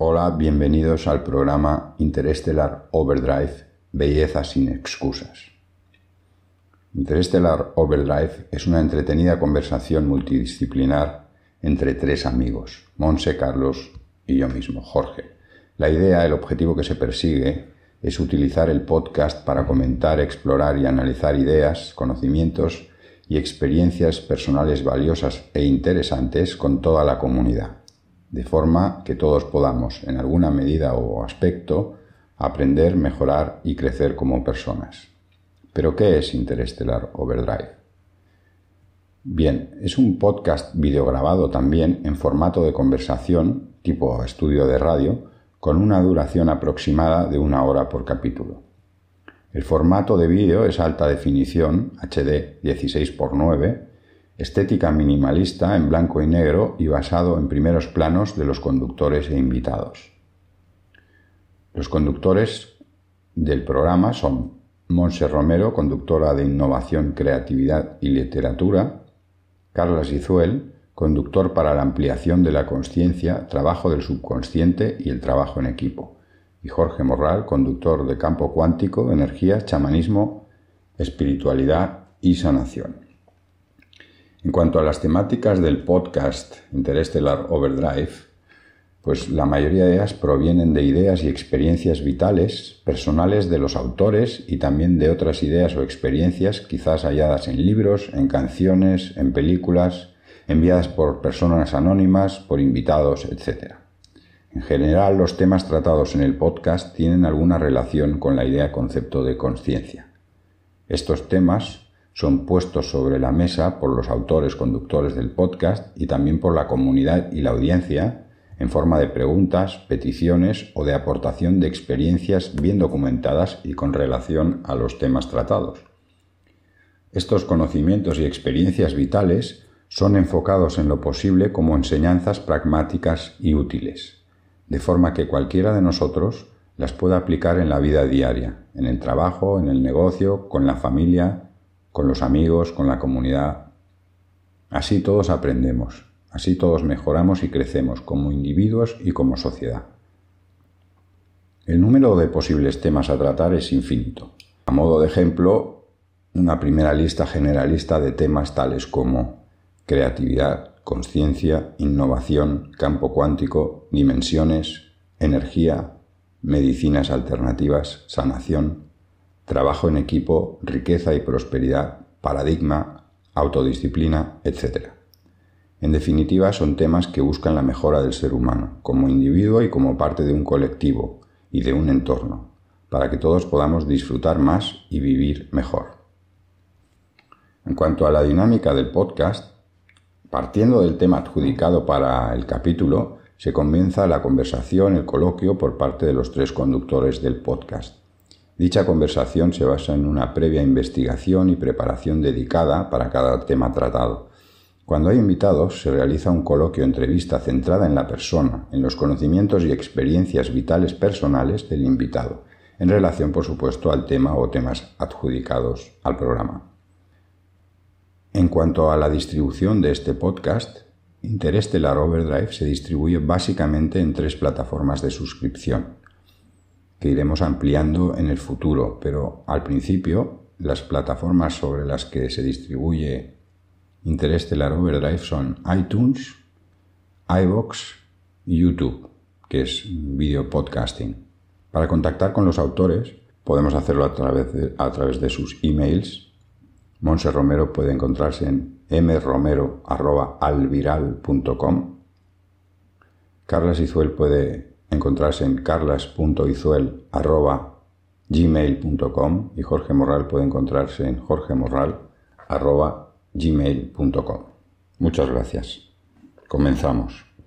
Hola, bienvenidos al programa Interstellar Overdrive, Belleza sin excusas. Interstellar Overdrive es una entretenida conversación multidisciplinar entre tres amigos, Monse, Carlos y yo mismo, Jorge. La idea, el objetivo que se persigue es utilizar el podcast para comentar, explorar y analizar ideas, conocimientos y experiencias personales valiosas e interesantes con toda la comunidad, de forma que todos podamos, en alguna medida o aspecto, aprender, mejorar y crecer como personas. ¿Pero qué es Interestelar Overdrive? Bien, es un podcast videograbado también en formato de conversación, tipo estudio de radio, con una duración aproximada de una hora por capítulo. El formato de vídeo es alta definición, HD 16x9, estética minimalista en blanco y negro y basado en primeros planos de los conductores e invitados. Los conductores del programa son Monse Romero, conductora de Innovación, Creatividad y Literatura, Carla Izuel, conductor para la ampliación de la conciencia, trabajo del subconsciente y el trabajo en equipo. Y Jorge Morral, conductor de campo cuántico, energía, chamanismo, espiritualidad y sanación. En cuanto a las temáticas del podcast Interstellar Overdrive, pues la mayoría de ellas provienen de ideas y experiencias vitales, personales de los autores y también de otras ideas o experiencias quizás halladas en libros, en canciones, en películas, enviadas por personas anónimas, por invitados, etc. En general, los temas tratados en el podcast tienen alguna relación con la idea concepto de conciencia. Estos temas son puestos sobre la mesa por los autores conductores del podcast y también por la comunidad y la audiencia en forma de preguntas, peticiones o de aportación de experiencias bien documentadas y con relación a los temas tratados. Estos conocimientos y experiencias vitales son enfocados en lo posible como enseñanzas pragmáticas y útiles, de forma que cualquiera de nosotros las pueda aplicar en la vida diaria, en el trabajo, en el negocio, con la familia, con los amigos, con la comunidad. Así todos aprendemos, así todos mejoramos y crecemos como individuos y como sociedad. El número de posibles temas a tratar es infinito. A modo de ejemplo, una primera lista generalista de temas tales como creatividad, conciencia, innovación, campo cuántico, dimensiones, energía, medicinas alternativas, sanación, trabajo en equipo, riqueza y prosperidad, paradigma, autodisciplina, etc. En definitiva, son temas que buscan la mejora del ser humano, como individuo y como parte de un colectivo y de un entorno, para que todos podamos disfrutar más y vivir mejor. En cuanto a la dinámica del podcast, Partiendo del tema adjudicado para el capítulo, se comienza la conversación, el coloquio por parte de los tres conductores del podcast. Dicha conversación se basa en una previa investigación y preparación dedicada para cada tema tratado. Cuando hay invitados, se realiza un coloquio entrevista centrada en la persona, en los conocimientos y experiencias vitales personales del invitado, en relación, por supuesto, al tema o temas adjudicados al programa. En cuanto a la distribución de este podcast, Interstellar Overdrive se distribuye básicamente en tres plataformas de suscripción, que iremos ampliando en el futuro, pero al principio las plataformas sobre las que se distribuye Interstellar Overdrive son iTunes, iVox y YouTube, que es video podcasting. Para contactar con los autores podemos hacerlo a través de, a través de sus emails Monse Romero puede encontrarse en mromero.alviral.com. Carlas Izuel puede encontrarse en carlas.izuel.gmail.com y Jorge Morral puede encontrarse en jorgemorral.gmail.com. Muchas gracias. Comenzamos.